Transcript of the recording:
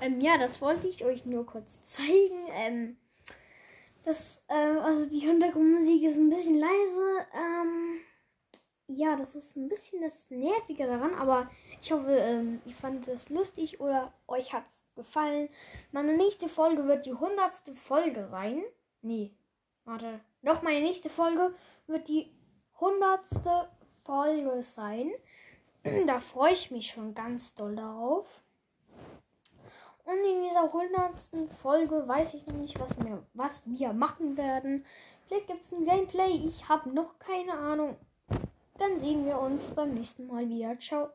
Ähm, ja, das wollte ich euch nur kurz zeigen. Ähm, das, äh, also die Hintergrundmusik ist ein bisschen leise. Ähm, ja, das ist ein bisschen das Nervige daran, aber ich hoffe, ähm, ihr fandet es lustig oder euch hat es gefallen. Meine nächste Folge wird die hundertste Folge sein. Nee, warte. Doch, meine nächste Folge wird die hundertste Folge sein. da freue ich mich schon ganz doll darauf. Und in dieser hundertsten Folge weiß ich noch nicht, was wir, was wir machen werden. Vielleicht gibt es ein Gameplay. Ich habe noch keine Ahnung. Dann sehen wir uns beim nächsten Mal wieder. Ciao.